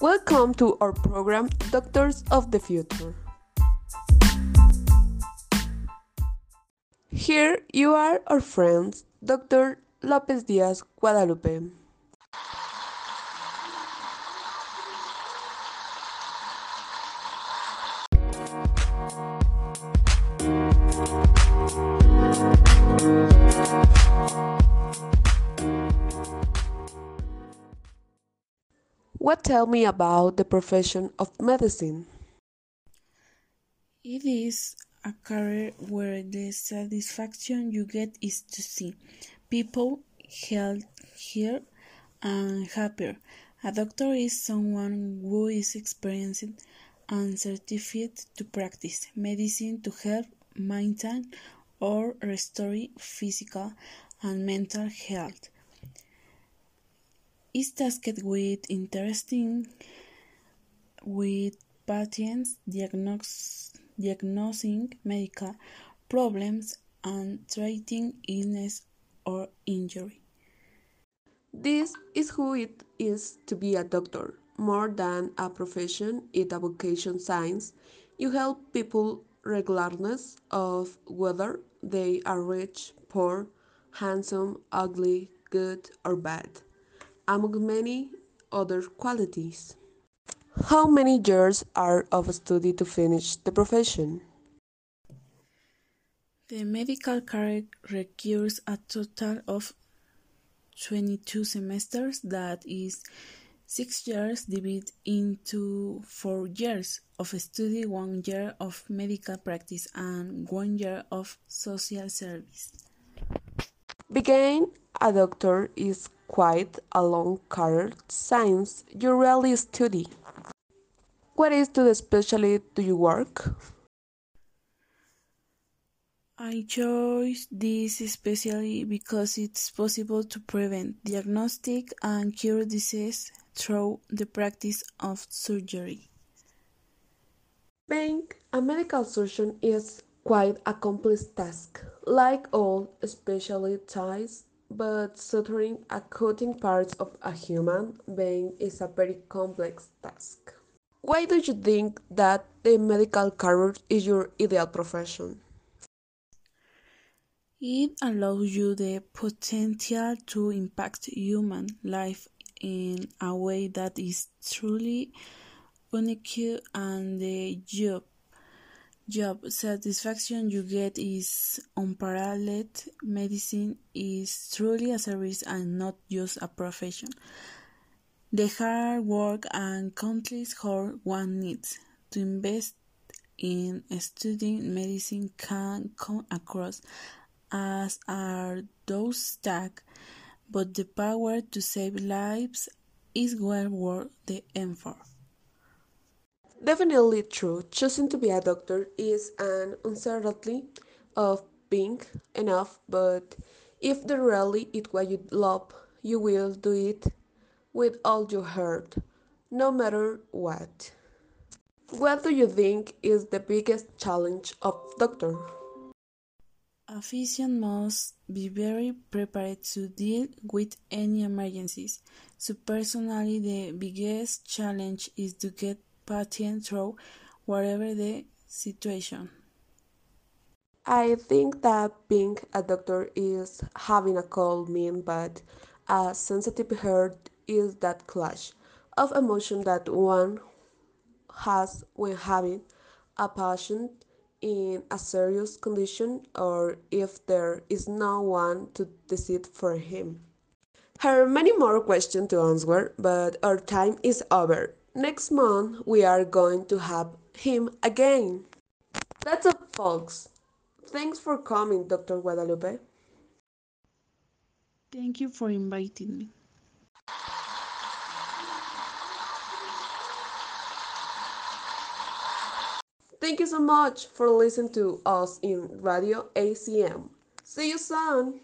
Welcome to our program Doctors of the Future. Here you are our friends, Dr. Lopez Diaz Guadalupe. What tell me about the profession of medicine? It is a career where the satisfaction you get is to see people healthier and happier. A doctor is someone who is experienced and certified to practice medicine to help maintain or restore physical and mental health is tasked with interesting with patients, diagnosing medical problems and treating illness or injury. This is who it is to be a doctor. More than a profession, it's a vocation science. You help people regardless of whether they are rich, poor, handsome, ugly, good, or bad among many other qualities. How many years are of study to finish the profession? The medical career requires a total of 22 semesters, that is, 6 years divided into 4 years of study, 1 year of medical practice, and 1 year of social service. Being a doctor is quite a long career since you really study. What is to the specialty do you work? I chose this especially because it's possible to prevent, diagnostic, and cure disease through the practice of surgery. Being a medical surgeon is quite a complex task. Like all specialties, but suturing a cutting parts of a human being is a very complex task. Why do you think that the medical career is your ideal profession? It allows you the potential to impact human life in a way that is truly unique and uh, the job job satisfaction you get is unparalleled. Medicine is truly a service and not just a profession. The hard work and countless hard one needs to invest in studying medicine can come across as are those stack, but the power to save lives is well worth the effort. Definitely true. Choosing to be a doctor is an uncertainty of being enough, but if the really is what you love, you will do it with all your heart, no matter what. What do you think is the biggest challenge of doctor? A physician must be very prepared to deal with any emergencies. So personally the biggest challenge is to get patient through whatever the situation. I think that being a doctor is having a cold mean, but a sensitive heart is that clash of emotion that one has when having a patient in a serious condition or if there is no one to decide for him. There are many more questions to answer, but our time is over. Next month we are going to have him again. That's all, folks. Thanks for coming, Dr. Guadalupe. Thank you for inviting me. Thank you so much for listening to us in Radio ACM. See you soon.